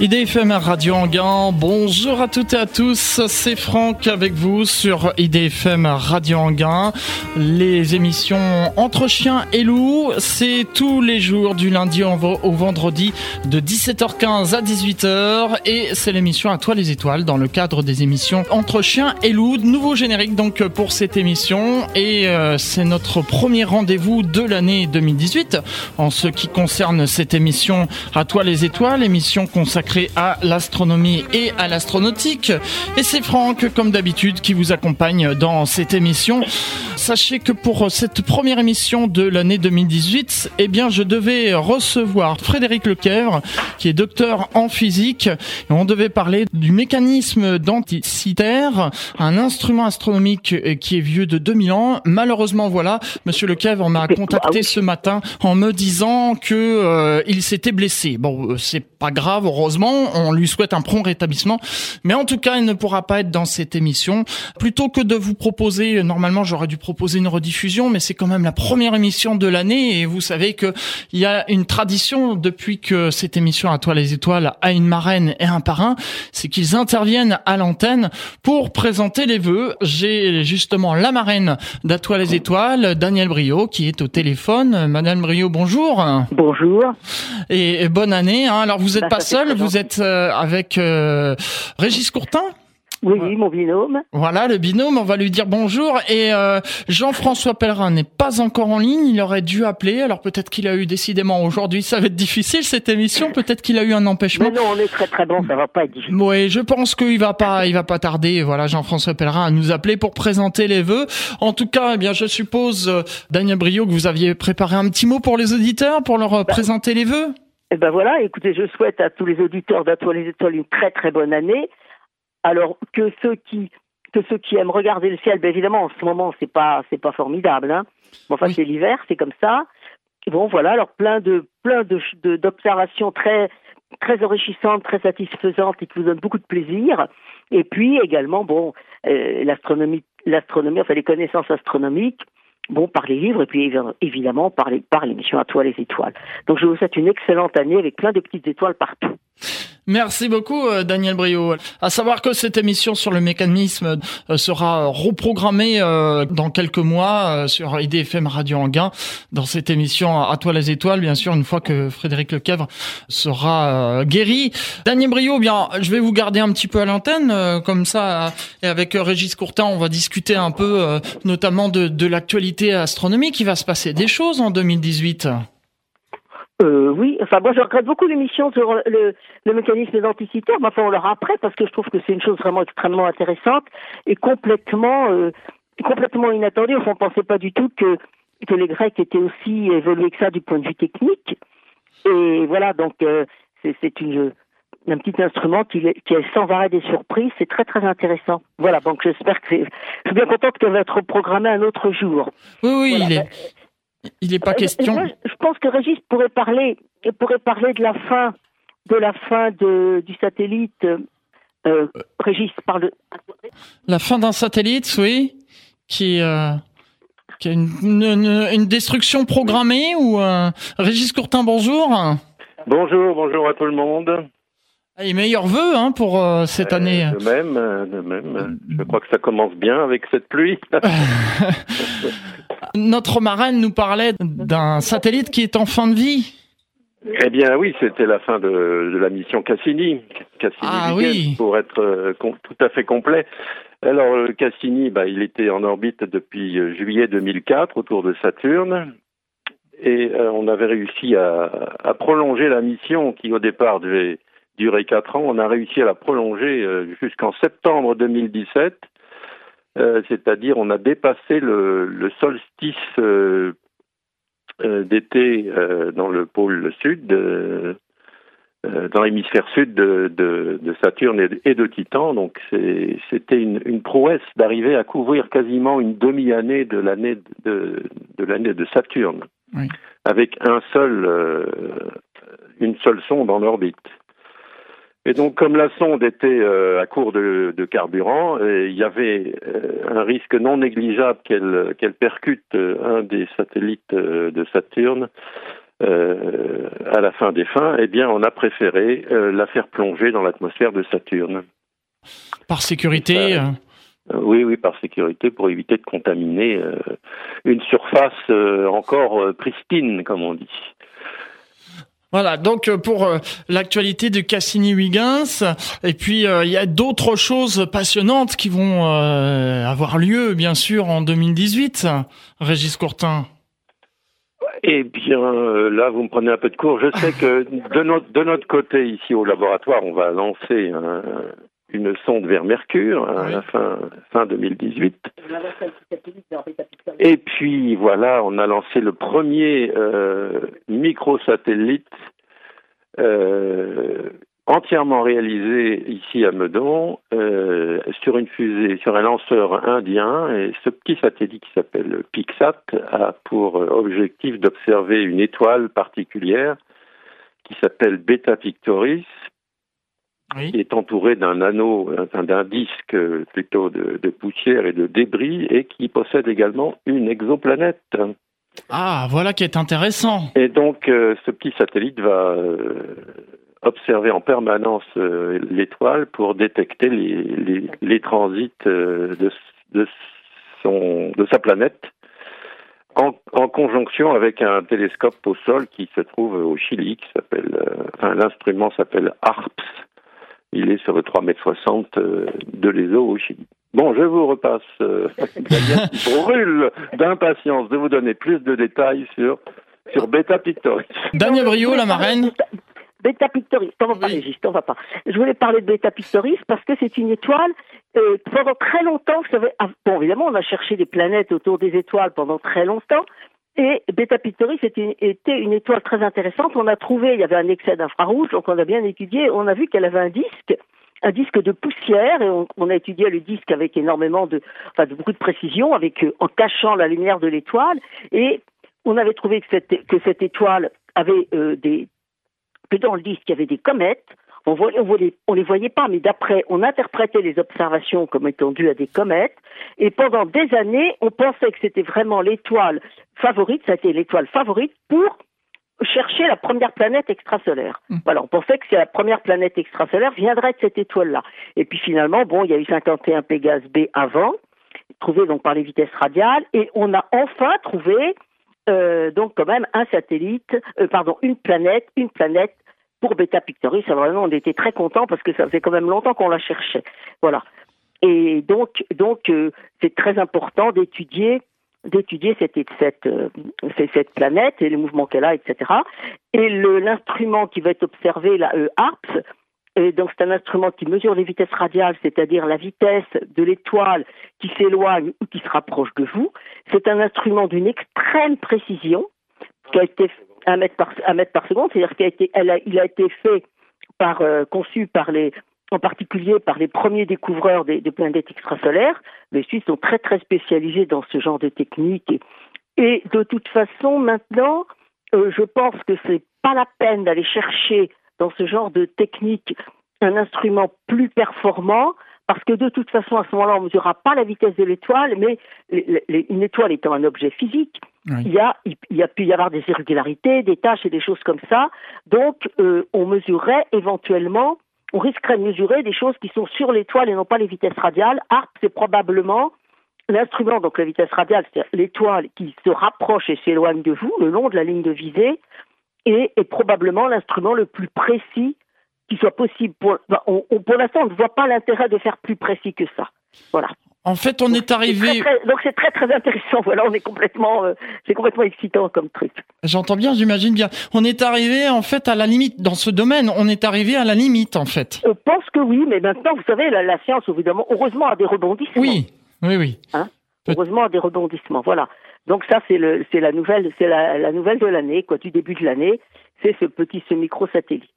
IDFM Radio Anguin, bonjour à toutes et à tous, c'est Franck avec vous sur IDFM Radio Anguin. Les émissions Entre chiens et loups, c'est tous les jours du lundi au vendredi de 17h15 à 18h et c'est l'émission À toi les étoiles dans le cadre des émissions Entre chiens et loups. Nouveau générique donc pour cette émission. Et euh, c'est notre premier rendez-vous de l'année 2018 en ce qui concerne cette émission À toi les étoiles, émission consacrée à l'astronomie et à l'astronautique. Et c'est Franck, comme d'habitude, qui vous accompagne dans cette émission. Sachez que pour cette première émission de l'année 2018, eh bien, je devais recevoir Frédéric Lequèvre, qui est docteur en physique. Et on devait parler du mécanisme denticitaire, un instrument astronomique qui est vieux de 2000 ans. Malheureusement, voilà, Monsieur Lequèvre m'a contacté ce matin en me disant que euh, il s'était blessé. Bon, euh, c'est pas grave, heureusement on lui souhaite un prompt rétablissement. Mais en tout cas, il ne pourra pas être dans cette émission. Plutôt que de vous proposer, normalement, j'aurais dû proposer une rediffusion, mais c'est quand même la première émission de l'année et vous savez que il y a une tradition depuis que cette émission à toi les étoiles a une marraine et un parrain, c'est qu'ils interviennent à l'antenne pour présenter les vœux. J'ai justement la marraine d'À toi les étoiles, Daniel Brio, qui est au téléphone. Madame Brio, bonjour. Bonjour. Et, bonne année. Hein. Alors vous n'êtes bah, pas seule, vous êtes euh, avec euh, Régis Courtin? Oui, mon binôme. Voilà, le binôme, on va lui dire bonjour. Et euh, Jean-François Pellerin n'est pas encore en ligne, il aurait dû appeler. Alors peut-être qu'il a eu décidément aujourd'hui, ça va être difficile cette émission. Peut-être qu'il a eu un empêchement. Mais non, on est très très bon, ça va pas être difficile. Oui, je pense qu'il va pas, il va pas tarder. Voilà, Jean-François Pellerin à nous appeler pour présenter les vœux. En tout cas, eh bien, je suppose, Daniel Brio, que vous aviez préparé un petit mot pour les auditeurs, pour leur bah, présenter les vœux? Eh ben voilà, écoutez, je souhaite à tous les auditeurs d'Atoile les étoiles une très très bonne année. Alors que ceux qui que ceux qui aiment regarder le ciel, ben évidemment en ce moment c'est pas c'est pas formidable, hein. Bon, enfin c'est l'hiver, c'est comme ça. Bon voilà, alors plein de plein de d'observations très très enrichissantes, très satisfaisantes et qui vous donnent beaucoup de plaisir. Et puis également bon euh, l'astronomie l'astronomie, enfin les connaissances astronomiques bon, par les livres et puis évidemment par, les, par l'émission À toi les étoiles. Donc je vous souhaite une excellente année avec plein de petites étoiles partout. Merci beaucoup euh, Daniel Brio. À savoir que cette émission sur le mécanisme euh, sera reprogrammée euh, dans quelques mois sur IDFM Radio Anguin dans cette émission à toi les étoiles bien sûr une fois que Frédéric Lequèvre sera guéri. Daniel Brio, bien je vais vous garder un petit peu à l'antenne comme ça et avec Régis Courtin on va discuter un peu notamment de, de l'actualité astronomique. Il va se passer des choses en 2018. Euh, oui, enfin moi je regrette beaucoup l'émission sur le, le mécanisme denticitaire, mais enfin on l'aura après parce que je trouve que c'est une chose vraiment extrêmement intéressante et complètement euh, complètement inattendue. Enfin, on pensait pas du tout que que les Grecs étaient aussi évolués que ça du point de vue technique. Et voilà, donc euh, c'est une un petit instrument qui, qui est sans arrêt des surprises, c'est très très intéressant. Voilà, donc j'espère que je suis bien contente qu'elle va être programmée un autre jour. Oui, oui, il est. Il n'est pas euh, question. je pense que Régis pourrait parler, pourrait parler de la fin, de la fin de, du satellite. Euh, Régis parle. La fin d'un satellite, oui, qui, euh, qui a une, une, destruction programmée ou Régis Courtin, bonjour. Bonjour, bonjour à tout le monde. Et meilleurs vœux hein, pour cette année. De même, de même. Je crois que ça commence bien avec cette pluie. Notre marraine nous parlait d'un satellite qui est en fin de vie. Eh bien oui, c'était la fin de, la mission Cassini. Cassini ah, oui. pour être euh, tout à fait complet. Alors Cassini, bah, il était en orbite depuis euh, juillet 2004 autour de Saturne. Et euh, on avait réussi à, à, prolonger la mission qui au départ devait durer quatre ans. On a réussi à la prolonger jusqu'en septembre 2017 euh, c'est-à-dire on a dépassé le, solstice euh, euh, d'été dans le pôle sud, dans l'hémisphère sud de, Saturne et de, Titan. Donc c'était une, prouesse d'arriver à couvrir quasiment une demi-année de l'année de, l'année de Saturne, avec un seul, une seule sonde en orbite. Et donc, comme la sonde était euh, à court de, de carburant, il y avait euh, un risque non négligeable qu'elle qu'elle percute euh, un des satellites de Saturne à la fin des fins, eh bien, on a préféré la faire plonger dans l'atmosphère de Saturne. Par sécurité oui, oui, par sécurité, pour éviter de contaminer une surface encore pristine, comme on dit. Voilà, donc euh, pour euh, l'actualité de Cassini-Huygens, et puis euh, il y a d'autres choses passionnantes qui vont avoir lieu, bien sûr, en 2018, Régis Courtin. Eh bien, là, vous me prenez un peu de cours. Je sais que de notre, de notre côté, ici au laboratoire, on va lancer une sonde vers Mercure à la fin, fin 2018. Et puis voilà, on a lancé le premier euh, microsatellite euh, entièrement réalisé ici à Meudon euh, sur une fusée, sur un lanceur indien. Et ce petit satellite qui s'appelle Pixat a pour objectif d'observer une étoile particulière qui s'appelle Beta Pictoris qui est entouré d'un anneau, d'un disque plutôt de, poussière et de débris, et qui possède également une exoplanète. Ah, voilà qui est intéressant. Et donc, euh, ce petit satellite va euh, observer en permanence euh, l'étoile pour détecter les, les, transits de, de, son, de sa planète. En, en, conjonction avec un télescope au sol qui se trouve au Chili, qui s'appelle, enfin l'instrument s'appelle ARPS, il est sur le 3,60 m de l'ESO au Chili. Bon, je vous repasse, euh, brûle d'impatience de vous donner plus de détails sur, sur Beta Pictoris. Daniel Brio, la marraine Beta Pictoris, on va pas, on va pas. Je voulais parler de Beta Pictoris parce que c'est une étoile, euh, pendant très longtemps, vous savez, ah, bon, évidemment, on a cherché des planètes autour des étoiles pendant très longtemps, et Beta Pictoris était, une étoile très intéressante. On a trouvé, il y avait un excès d'infrarouge, donc on a bien étudié. On a vu qu'elle avait un disque, un disque de poussière, et on, a étudié le disque avec énormément de, enfin, de beaucoup de précision, avec euh, en cachant la lumière de l'étoile. Et on avait trouvé que cette, que cette étoile avait euh, des, que dans le disque il y avait des comètes. On, on les voyait pas, mais d'après, on interprétait les observations comme étant dues à des comètes. Et pendant des années, on pensait que c'était vraiment l'étoile favorite, ça a été l'étoile favorite pour chercher la première planète extrasolaire. Mmh. Voilà, on pensait que la première planète extrasolaire viendrait de cette étoile-là. Et puis finalement, bon, il y a eu 51 Pégase B avant, trouvé donc par les vitesses radiales, et on a enfin trouvé euh, donc quand même un satellite, euh, pardon, une planète, une planète pour Beta Pictoris, vraiment, on était très contents parce que ça faisait quand même longtemps qu'on la cherchait. Voilà. Et donc, donc euh, c'est très important d'étudier d'étudier cette, cette, euh, cette, planète et les mouvements qu'elle a, etc. Et l'instrument qui va être observé, la euh, et donc c'est un instrument qui mesure les vitesses radiales, c'est-à-dire la vitesse de l'étoile qui s'éloigne ou qui se rapproche de vous. C'est un instrument d'une extrême précision qui a été un mètre par, un mètre par seconde, c'est-à-dire qu'il a été, il a été fait par, euh, conçu par les, en particulier par les premiers découvreurs des, planètes extrasolaires. Les Suisses sont très très spécialisés dans ce genre de technique. Et, de toute façon, maintenant, euh, je pense que c'est pas la peine d'aller chercher dans ce genre de technique un instrument plus performant parce que de toute façon, à ce moment-là, on ne mesurera pas la vitesse de l'étoile, mais une étoile étant un objet physique, il, y a, il, y a pu y avoir des irrégularités, des tâches et des choses comme ça. Donc, euh, on mesurerait éventuellement, on risquerait de mesurer des choses qui sont sur l'étoile et non pas les vitesses radiales. ARP, c'est probablement l'instrument, donc la vitesse radiale, c'est l'étoile qui se rapproche et s'éloigne de vous le long de la ligne de visée, et est probablement l'instrument le plus précis qui soit possible. Pour, pour l'instant, on ne voit pas l'intérêt de faire plus précis que ça. Voilà. En fait, on est arrivé. donc c'est très très intéressant. Voilà, on est complètement, euh, c'est complètement excitant comme truc. J'entends bien, j'imagine bien. On est arrivé en fait à la limite dans ce domaine. On est arrivé à la limite en fait. Je pense que oui, mais maintenant, vous savez, la, science évidemment, heureusement, a des rebondissements. Oui, oui, oui. Hein heureusement, a des rebondissements. Voilà. Donc ça, c'est le, c'est la nouvelle, c'est la, la nouvelle de l'année, quoi, du début de l'année. C'est ce petit, ce micro satellite.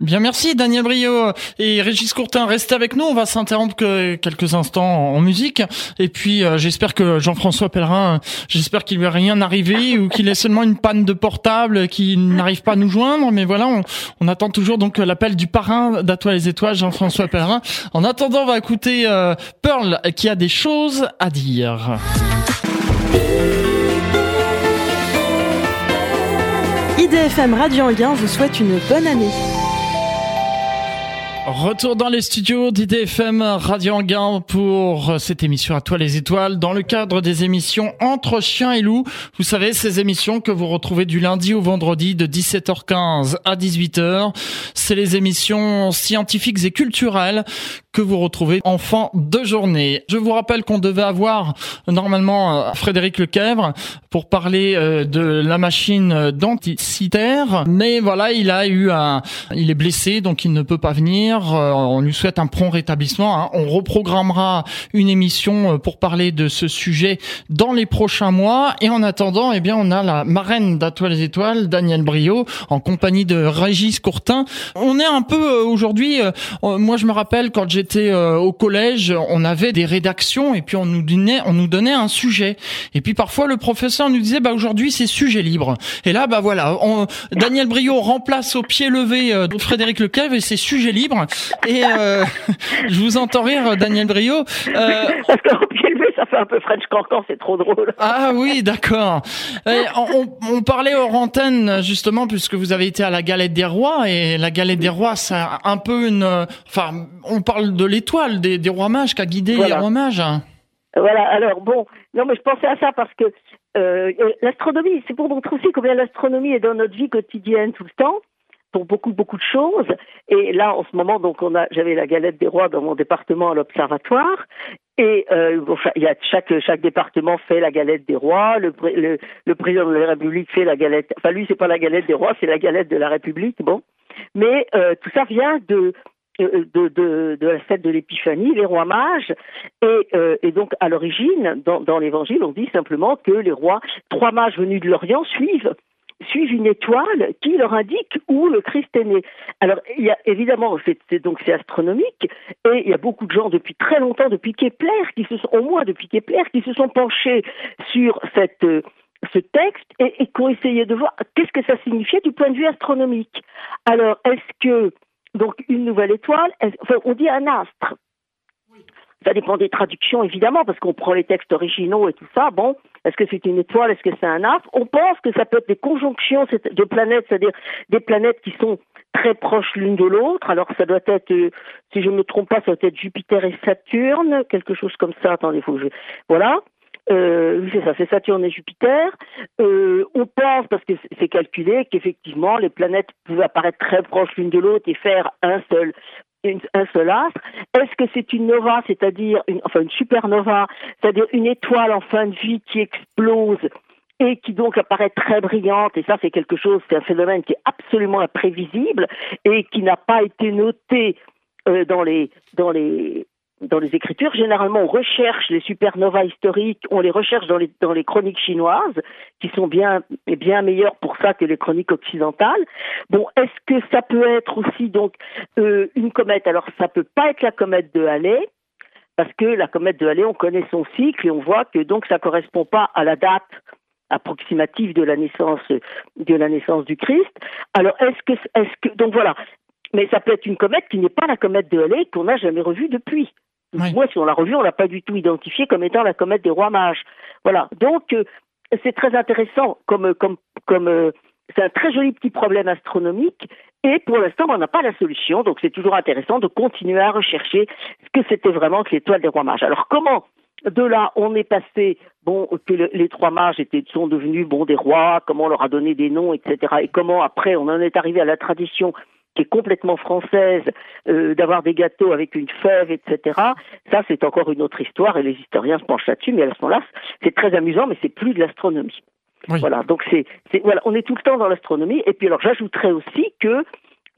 Bien, merci Daniel Brio et Régis Courtin. Restez avec nous. On va s'interrompre quelques instants en musique. Et puis, euh, j'espère que Jean-François Pellerin, j'espère qu'il lui a rien arrivé ou qu'il ait seulement une panne de portable qui n'arrive pas à nous joindre. Mais voilà, on, attend toujours donc l'appel du parrain d'Atoile les Étoiles, Jean-François Pellerin. En attendant, on va écouter euh, Pearl qui a des choses à dire. IDFM Radio Anguin vous souhaite une bonne année. Retour dans les studios d'IDFM Radio Anguin pour cette émission à toi les étoiles dans le cadre des émissions Entre chiens et loups. Vous savez, ces émissions que vous retrouvez du lundi au vendredi de 17h15 à 18h. C'est les émissions scientifiques et culturelles que vous retrouvez en fin de journée. Je vous rappelle qu'on devait avoir normalement euh, Frédéric Lequèvre pour parler euh, de la machine denticitaire, mais voilà, il a eu un, il est blessé donc il ne peut pas venir. Euh, on lui souhaite un prompt rétablissement. Hein. On reprogrammera une émission pour parler de ce sujet dans les prochains mois. Et en attendant, eh bien, on a la marraine d'Atoile les Étoiles, Daniel Brio, en compagnie de Régis Courtin. On est un peu aujourd'hui. moi, je me rappelle quand j'ai j'étais euh, au collège, on avait des rédactions et puis on nous donnait, on nous donnait un sujet. Et puis parfois le professeur nous disait, bah aujourd'hui c'est sujet libre. Et là, bah voilà, on, Daniel Brio remplace au pied levé euh, Frédéric Lequel et c'est sujet libre. Et euh, je vous entends rire, Daniel Brio. Pied levé, ça fait un peu French Cancan, c'est trop drôle. Ah oui, d'accord. On, on, parlait hors antenne justement puisque vous avez été à la Galette des Rois et la Galette des Rois, c'est un peu une, enfin, on parle de l'étoile des, rois mages qui a guidé les rois mages. Voilà, alors bon, non mais je pensais à ça parce que euh, l'astronomie, c'est pour montrer aussi combien l'astronomie est dans notre vie quotidienne tout le temps pour beaucoup beaucoup de choses. Et là, en ce moment, donc on a, j'avais la galette des rois dans mon département à l'observatoire. Et euh, il y a chaque chaque département fait la galette des rois. Le, le, président de la République fait la galette. Enfin, lui, c'est pas la galette des rois, c'est la galette de la République. Bon, mais euh, tout ça vient de de, de, de, la fête de l'Épiphanie, les rois mages, et, euh, donc à l'origine, dans, l'Évangile, on dit simplement que les rois, trois mages venus de l'Orient suivent suivent une étoile qui leur indique où le Christ est né. Alors, évidemment, c'est donc c'est astronomique, et il y a beaucoup de gens depuis très longtemps, depuis Kepler, qui se sont, au moins depuis Kepler, qui se sont penchés sur cette ce texte et qui ont essayé de voir qu'est-ce que ça signifiait du point de vue astronomique. Alors, est-ce que donc une nouvelle étoile, enfin, on dit un astre. Ça dépend des traductions, évidemment, parce qu'on prend les textes originaux et tout ça. Bon, est-ce que c'est une étoile, est-ce que c'est un astre? On pense que ça peut être des conjonctions de planètes, c'est-à-dire des planètes qui sont très proches l'une de l'autre. Alors ça doit être, euh, si je ne me trompe pas, ça doit être Jupiter et Saturne, quelque chose comme ça. Attendez, faut que je... Voilà. Euh, c'est ça, c'est Saturne et Jupiter. Euh, on pense, parce que c'est calculé, qu'effectivement les planètes pouvaient apparaître très proches l'une de l'autre et faire un seul un seul astre. Est-ce que c'est une nova, c'est-à-dire une, enfin une supernova, c'est-à-dire une étoile en fin de vie qui explose et qui donc apparaît très brillante, et ça c'est quelque chose, c'est un phénomène qui est absolument imprévisible et qui n'a pas été noté euh, dans les dans les dans les écritures, généralement, on recherche les supernovas historiques, on les recherche dans les, dans les chroniques chinoises, qui sont bien, bien meilleures pour ça que les chroniques occidentales. Bon, est-ce que ça peut être aussi donc euh, une comète? Alors, ça peut pas être la comète de Halley, parce que la comète de Halley, on connaît son cycle et on voit que donc ça correspond pas à la date approximative de la naissance de la naissance du Christ. Alors, est-ce que, est-ce que, donc voilà. Mais ça peut être une comète qui n'est pas la comète de Halley qu'on n'a jamais revue depuis. Moi, si on l'a revue, on l'a pas du tout identifiée comme étant la comète des rois mages. Voilà. Donc, euh, c'est très intéressant comme, comme, comme, euh, c'est un très joli petit problème astronomique. Et pour l'instant, on n'a pas la solution. Donc, c'est toujours intéressant de continuer à rechercher ce que c'était vraiment que l'étoile des rois mages. Alors, comment de là, on est passé, bon, que les trois mages étaient, sont devenus, bon, des rois, comment on leur a donné des noms, etc. Et comment après, on en est arrivé à la tradition qui est complètement française, euh, d'avoir des gâteaux avec une fève, etc. Ça, c'est encore une autre histoire et les historiens se penchent là-dessus. Mais à ce moment-là, c'est très amusant, mais c'est plus de l'astronomie. Voilà. Donc c'est, voilà, on est tout le temps dans l'astronomie. Et puis alors, j'ajouterais aussi que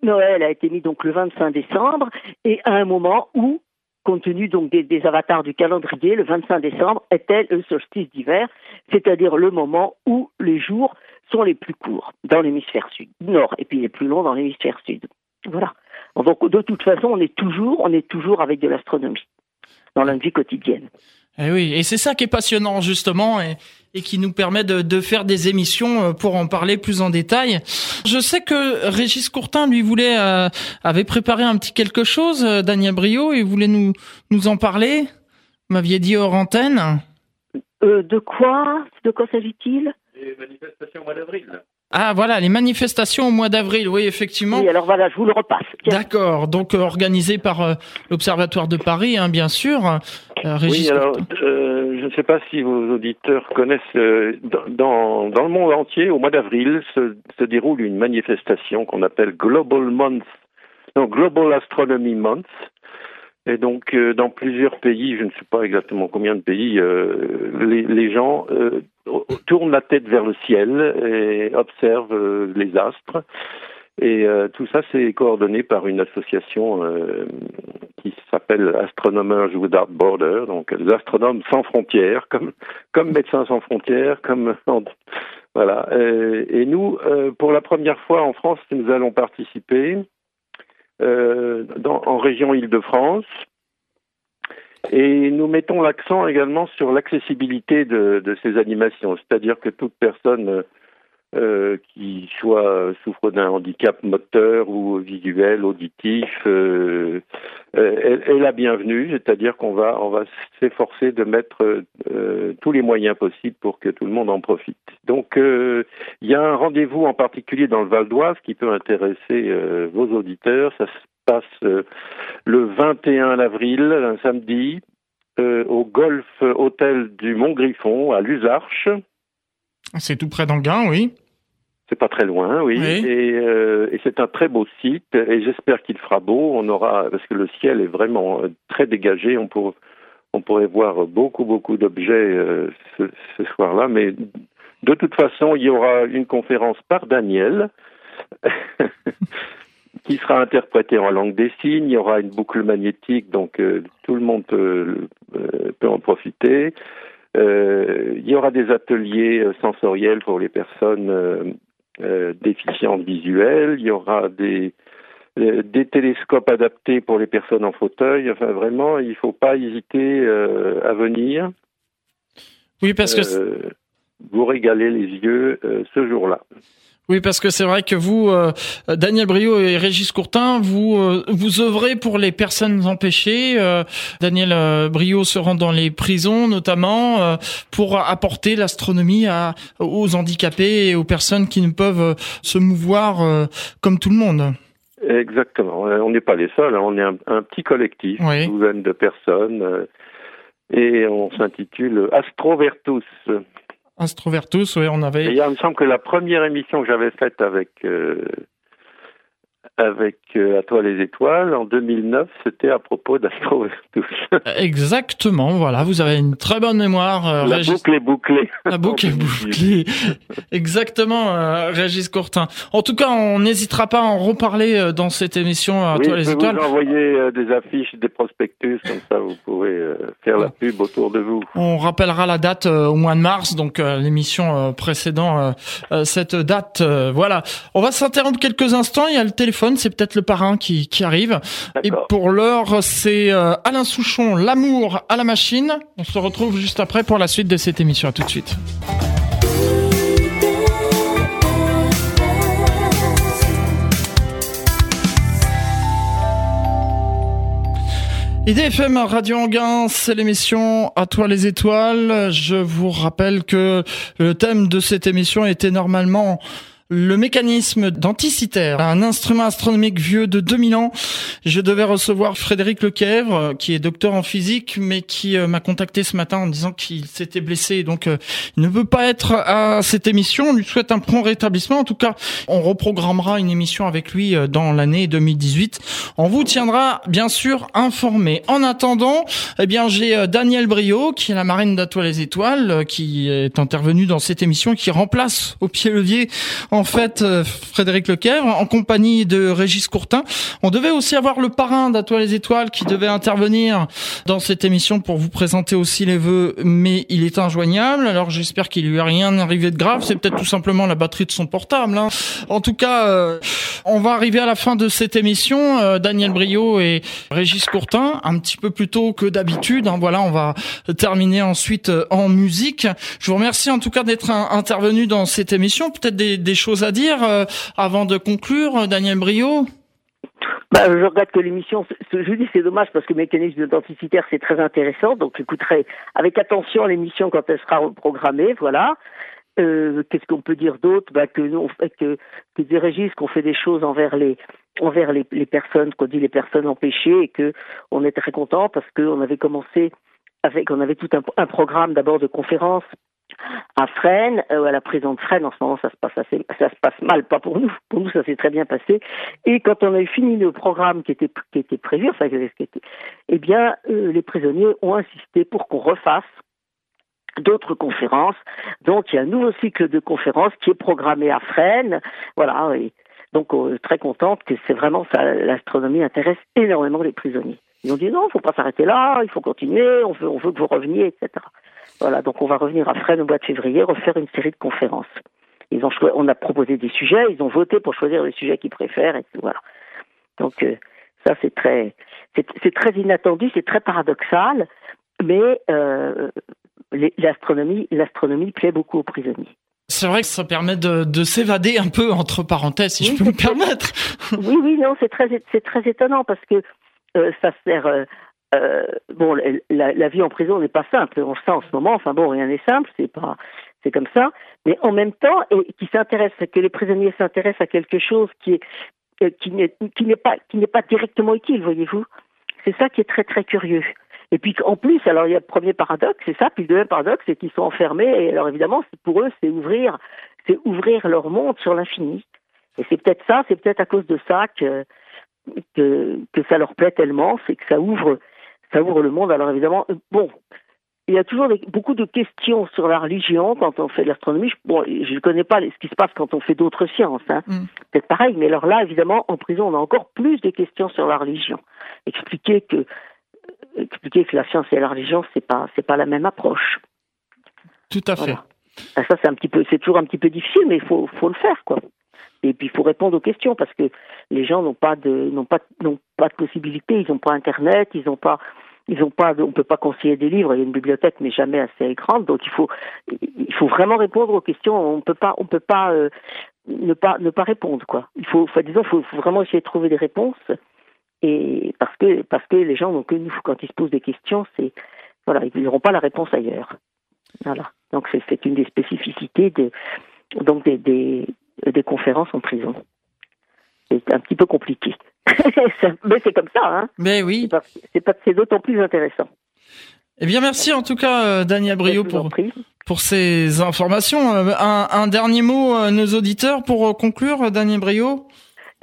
Noël a été mis donc le 25 décembre et à un moment où compte tenu donc des, des, avatars du calendrier, le 25 décembre était le solstice d'hiver, c'est-à-dire le moment où les jours sont les plus courts dans l'hémisphère sud, nord, et puis les plus longs dans l'hémisphère sud. Voilà. Donc de toute façon, on est toujours, on est toujours avec de l'astronomie dans la vie quotidienne. Et eh oui, et c'est ça qui est passionnant justement et, et qui nous permet de, de, faire des émissions euh, pour en parler plus en détail. Je sais que Régis Courtin lui voulait euh, avait préparé un petit quelque chose, euh, Daniel Brio, et voulait nous nous en parler. M'aviez dit hors antenne. Euh, de quoi? De quoi s'agit-il? Les manifestations au mois d'avril. Ah voilà, les manifestations au mois d'avril, oui effectivement. Oui, alors voilà, je vous le repasse. D'accord, donc euh, organisé par euh, l'Observatoire de Paris, hein, bien sûr. Euh, oui, alors je ne sais pas si vos auditeurs connaissent, dans, dans le monde entier, au mois d'avril, se, se, déroule une manifestation qu'on appelle Global Month, non, Global Astronomy Month, et donc, euh, dans plusieurs pays, je ne sais pas exactement combien de pays, euh, les, les, gens euh, tournent la tête vers le ciel et observent les astres. Et tout ça, c'est coordonné par une association qui s'appelle Astronomers Without Borders, donc les astronomes sans frontières, comme comme médecins sans frontières, comme voilà. et nous, pour la première fois en France, nous allons participer euh, dans, en région Île-de-France. Et nous mettons l'accent également sur l'accessibilité de, ces animations, c'est-à-dire que toute personne euh, qui soit souffre d'un handicap moteur ou visuel, auditif, euh, euh est, la bienvenue. C'est-à-dire qu'on va on va s'efforcer de mettre euh, tous les moyens possibles pour que tout le monde en profite. Donc euh, il y a un rendez-vous en particulier dans le Val d'Oise qui peut intéresser vos auditeurs. Passe le 21 avril, un samedi, au Golf Hôtel du Mont Griffon à Lusarches. C'est tout près d'Anguin, oui. C'est pas très loin, oui. Et, euh, et c'est un très beau site. Et j'espère qu'il fera beau. On aura parce que le ciel est vraiment euh, très dégagé. On pourrait, on pourrait voir beaucoup, beaucoup d'objets euh, ce, ce soir-là. Mais de toute façon, il y aura une conférence par Daniel. qui sera interprétée en langue des signes. Il y aura une boucle magnétique, donc euh, tout le monde peut, peut en profiter. Euh, il y aura des ateliers euh, sensoriels pour les personnes euh, déficientes visuelles. Il y aura des des télescopes adaptés pour les personnes en fauteuil. Enfin, vraiment, il ne faut pas hésiter à venir. Oui, parce que vous régalez les yeux ce jour-là. Oui, parce que c'est vrai que vous, euh, Daniel Brio et Régis Courtin, vous euh, vous œuvrez pour les personnes empêchées. Euh, Daniel Brio se rend dans les prisons, notamment pour apporter l'astronomie à, aux handicapés et aux personnes qui ne peuvent se mouvoir comme tout le monde. Exactement. On n'est pas les seuls. Hein. On est un, petit collectif, une douzaine de personnes, et on s'intitule Astrovertus. Astrovertus, on avait. il me semble que la première émission que j'avais faite avec euh, avec euh, À toi les étoiles en 2009, c'était à propos d'Astrovertus. Exactement, voilà, vous avez une très bonne mémoire. Euh, la boucle est bouclée. La boucle est bouclée. Exactement, euh, Régis Courtin. En tout cas, on n'hésitera pas à en reparler euh, dans cette émission À toi les étoiles. Vous envoyer des affiches, des prospectus, comme ça vous pourrez faire la pub autour de vous. On rappellera la date au mois de mars, donc l'émission précédant cette date. Voilà, on va s'interrompre quelques instants. Il y a le téléphone c'est peut-être le parrain qui, qui arrive. Et pour l'heure, c'est euh, Alain Souchon, L'amour à la machine. On se retrouve juste après pour la suite de cette émission. À tout de suite. IDFM Radio Anguin, c'est l'émission À toi les étoiles. Je vous rappelle que le thème de cette émission était normalement le mécanisme d'anticitaire, un instrument astronomique vieux de 2000 ans. Je devais recevoir Frédéric Lequèvre, qui est docteur en physique, mais qui euh, m'a contacté ce matin en disant qu'il s'était blessé, donc euh, il ne veut pas être à cette émission. On lui souhaite un prompt rétablissement. En tout cas, on reprogrammera une émission avec lui euh, dans l'année 2018. On vous tiendra bien sûr informé. En attendant, eh bien j'ai Daniel Brio, qui est la marraine d'Atoile les Étoiles, qui est intervenu dans cette émission, qui remplace au pied levier fait euh, Frédéric Lequèvre en compagnie de Régis Courtin. On devait aussi avoir le parrain d'Atoile les Étoiles qui devait intervenir dans cette émission pour vous présenter aussi les vœux, mais il est injoignable. Alors j'espère qu'il lui a rien arrivé de grave. C'est peut-être tout simplement la batterie de son portable. Hein. En tout cas, euh, on va arriver à la fin de cette émission. Euh, Daniel Brio et Régis Courtin, un petit peu plus tôt que d'habitude. Hein. Voilà, on va terminer ensuite en musique. Je vous remercie en tout cas d'être intervenu dans cette émission. Peut-être des choses à dire euh, avant de conclure, Daniel Brio bah, je regrette que l'émission, je dis c'est dommage parce que mécanisme identitaire c'est très intéressant, donc j'écouterai avec attention l'émission quand elle sera programmée, voilà. Euh, Qu'est-ce qu'on peut dire d'autre? Bah, que, nous, que, que des Régis qu'on fait des choses envers les envers les, les personnes, qu'on dit les personnes empêchées, et que on est très content parce qu'on avait commencé avec, on avait tout un, un programme d'abord de conférences à Fresnes, euh, à la prison de Fresnes, en ce moment ça se passe assez, ça se passe mal, pas pour nous, pour nous ça s'est très bien passé. Et quand on a eu fini le programme qui était qui était prévu, enfin, qui était, eh bien, euh, les prisonniers ont insisté pour qu'on refasse d'autres conférences. Donc il y a un nouveau cycle de conférences qui est programmé à Fresnes, voilà. Et donc euh, très contente que c'est vraiment ça, l'astronomie intéresse énormément les prisonniers. Ils ont dit non, il faut pas s'arrêter là, il faut continuer, on veut, on veut que vous reveniez, etc. Voilà, donc on va revenir à Fresnes au mois de février, refaire une série de conférences. Ils ont on a proposé des sujets, ils ont voté pour choisir les sujets qu'ils préfèrent, et tout, voilà. Donc euh, ça c'est très, c'est très inattendu, c'est très paradoxal, mais euh, l'astronomie, l'astronomie plaît beaucoup aux prisonniers. C'est vrai que ça permet de, de s'évader un peu entre parenthèses, si oui, je peux me permettre. Oui, oui, non, c'est très, c'est très étonnant parce que euh, ça sert. Euh, euh, bon, la, vie en prison n'est pas simple. On sent en ce moment. Enfin bon, rien n'est simple. C'est pas, c'est comme ça. Mais en même temps, et qui s'intéresse, que les prisonniers s'intéressent à quelque chose qui est n'est qui n'est pas qui n'est pas directement utile, voyez-vous. C'est ça qui est très très curieux. Et puis en plus, alors il y a le premier paradoxe, c'est ça. Puis le deuxième paradoxe, c'est qu'ils sont enfermés. Et alors évidemment, pour eux, c'est ouvrir, c'est ouvrir leur monde sur l'infini. Et c'est peut-être ça, c'est peut-être à cause de ça que, que ça leur plaît tellement, c'est que ça ouvre, ça ouvre le monde. Alors évidemment, bon, il y a toujours des, beaucoup de questions sur la religion quand on fait de l'astronomie. Bon, je ne connais pas ce qui se passe quand on fait d'autres sciences. Hein. Mm. C'est pareil, mais alors là, évidemment, en prison, on a encore plus de questions sur la religion. Expliquer que, expliquer que la science et la religion, c'est pas, c'est pas la même approche. Tout à fait. Ben, ça, c'est un petit peu, c'est toujours un petit peu difficile, mais il faut, faut le faire, quoi. Et puis il faut répondre aux questions parce que les gens n'ont pas de n'ont pas n'ont pas de possibilité, ils n'ont pas internet, ils n'ont pas ils ont pas on peut pas conseiller des livres, il y a une bibliothèque mais jamais assez grande, donc il faut il faut vraiment répondre aux questions, on peut pas on peut pas euh, ne pas ne pas répondre quoi. Il faut disons faut, faut vraiment essayer de trouver des réponses et parce que parce que les gens n'ont que nous quand ils se posent des questions, c'est voilà, ils n'auront pas la réponse ailleurs. Voilà. Donc c'est une des spécificités de donc des, des conférences en prison. C'est un petit peu compliqué. Mais c'est comme ça, hein. Mais oui. C'est d'autant plus intéressant. Eh bien, merci en tout cas, euh, Daniel Brio, pour, pour ces informations. Euh, un, un dernier mot à nos auditeurs pour conclure, Daniel Brio?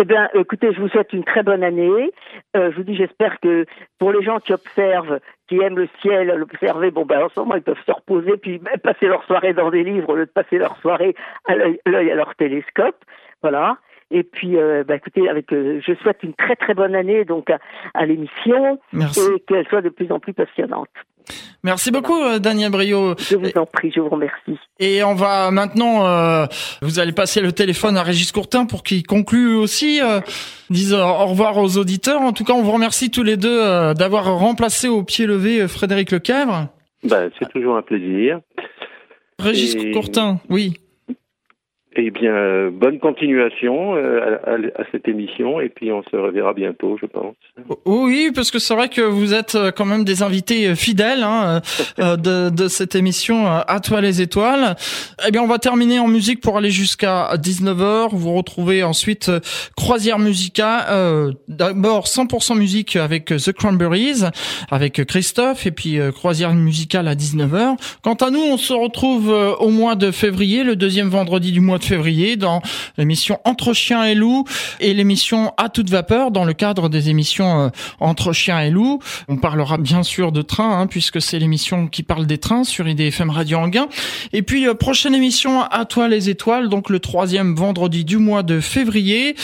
Eh bien, écoutez, je vous souhaite une très bonne année. Euh, je vous dis, j'espère que pour les gens qui observent, qui aiment le ciel, l'observer, bon, ben, en ce moment, ils peuvent se reposer, puis même passer leur soirée dans des livres au lieu de passer leur soirée à l'œil à leur télescope. Voilà. Et puis, euh, bah, écoutez, avec, euh, je souhaite une très très bonne année donc à, à l'émission et qu'elle soit de plus en plus passionnante. Merci beaucoup, euh, Daniel Brio. Je vous en prie, je vous remercie. Et on va maintenant, euh, vous allez passer le téléphone à Régis Courtin pour qu'il conclue aussi, euh, dise au revoir aux auditeurs. En tout cas, on vous remercie tous les deux euh, d'avoir remplacé au pied levé Frédéric Lequèvre. Ben, c'est toujours un plaisir. Régis Courtin, oui. Eh bien, euh, bonne continuation euh, à, à, cette émission et puis on se reverra bientôt, je pense. Oui, parce que c'est vrai que vous êtes euh, quand même des invités fidèles hein, de, de, cette émission À toi les étoiles. Eh bien, on va terminer en musique pour aller jusqu'à 19h. Vous retrouvez ensuite Croisière Musica, euh, d'abord 100% musique avec The Cranberries, avec Christophe, et puis Croisière musicale à 19h. Quant à nous, on se retrouve au mois de février, le deuxième vendredi du mois février dans l'émission Entre chiens et loups et l'émission À toute vapeur dans le cadre des émissions euh, Entre chiens et loups. On parlera bien sûr de train hein, puisque c'est l'émission qui parle des trains sur IDFM Radio Anguin. Et puis euh, prochaine émission À toi les étoiles donc le troisième vendredi du mois de février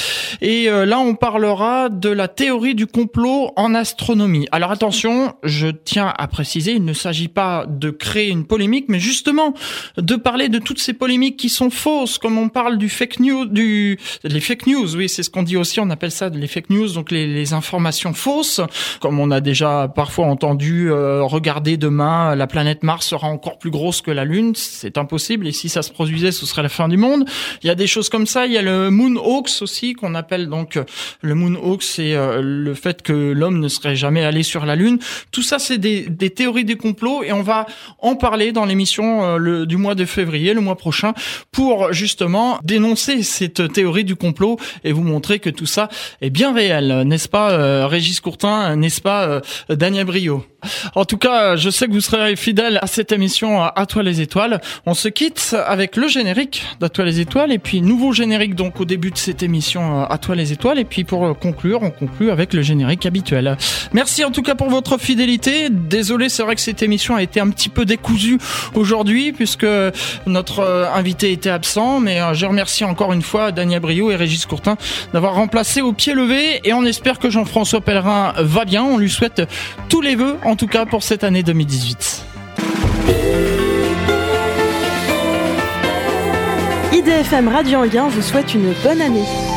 et euh, là on parlera de la théorie du complot en astronomie. Alors attention, je tiens à préciser, il ne s'agit pas de créer une polémique mais justement de parler de toutes ces polémiques qui sont fausses comme on parle du fake news, du les fake news, oui, c'est ce qu'on dit aussi. On appelle ça les fake news, donc les, les informations fausses, comme on a déjà parfois entendu. Euh, regarder demain, la planète Mars sera encore plus grosse que la Lune. C'est impossible. Et si ça se produisait, ce serait la fin du monde. Il y a des choses comme ça. Il y a le Moon Hoax aussi qu'on appelle donc le Moon Hoax, c'est euh, le fait que l'homme ne serait jamais allé sur la Lune. Tout ça, c'est des, des théories du complot et on va en parler dans l'émission euh, du mois de février, le mois prochain, pour justement dénoncer cette théorie du complot et vous montrer que tout ça est bien réel, n'est-ce pas, euh, Régis Courtin, n'est-ce pas, euh, Daniel Brio? En tout cas, je sais que vous serez fidèles à cette émission à toi les étoiles. On se quitte avec le générique d'À toi les étoiles et puis nouveau générique donc au début de cette émission à toi les étoiles et puis pour conclure, on conclut avec le générique habituel. Merci en tout cas pour votre fidélité. Désolé, c'est vrai que cette émission a été un petit peu décousue aujourd'hui puisque notre euh, invité était absent, mais euh, je remercie encore une fois Daniel Brio et Régis Courtin d'avoir remplacé au pied levé et on espère que Jean-François Pellerin va bien. On lui souhaite tous les vœux en tout cas pour cette année 2018. IDFM Radio Anguin vous souhaite une bonne année.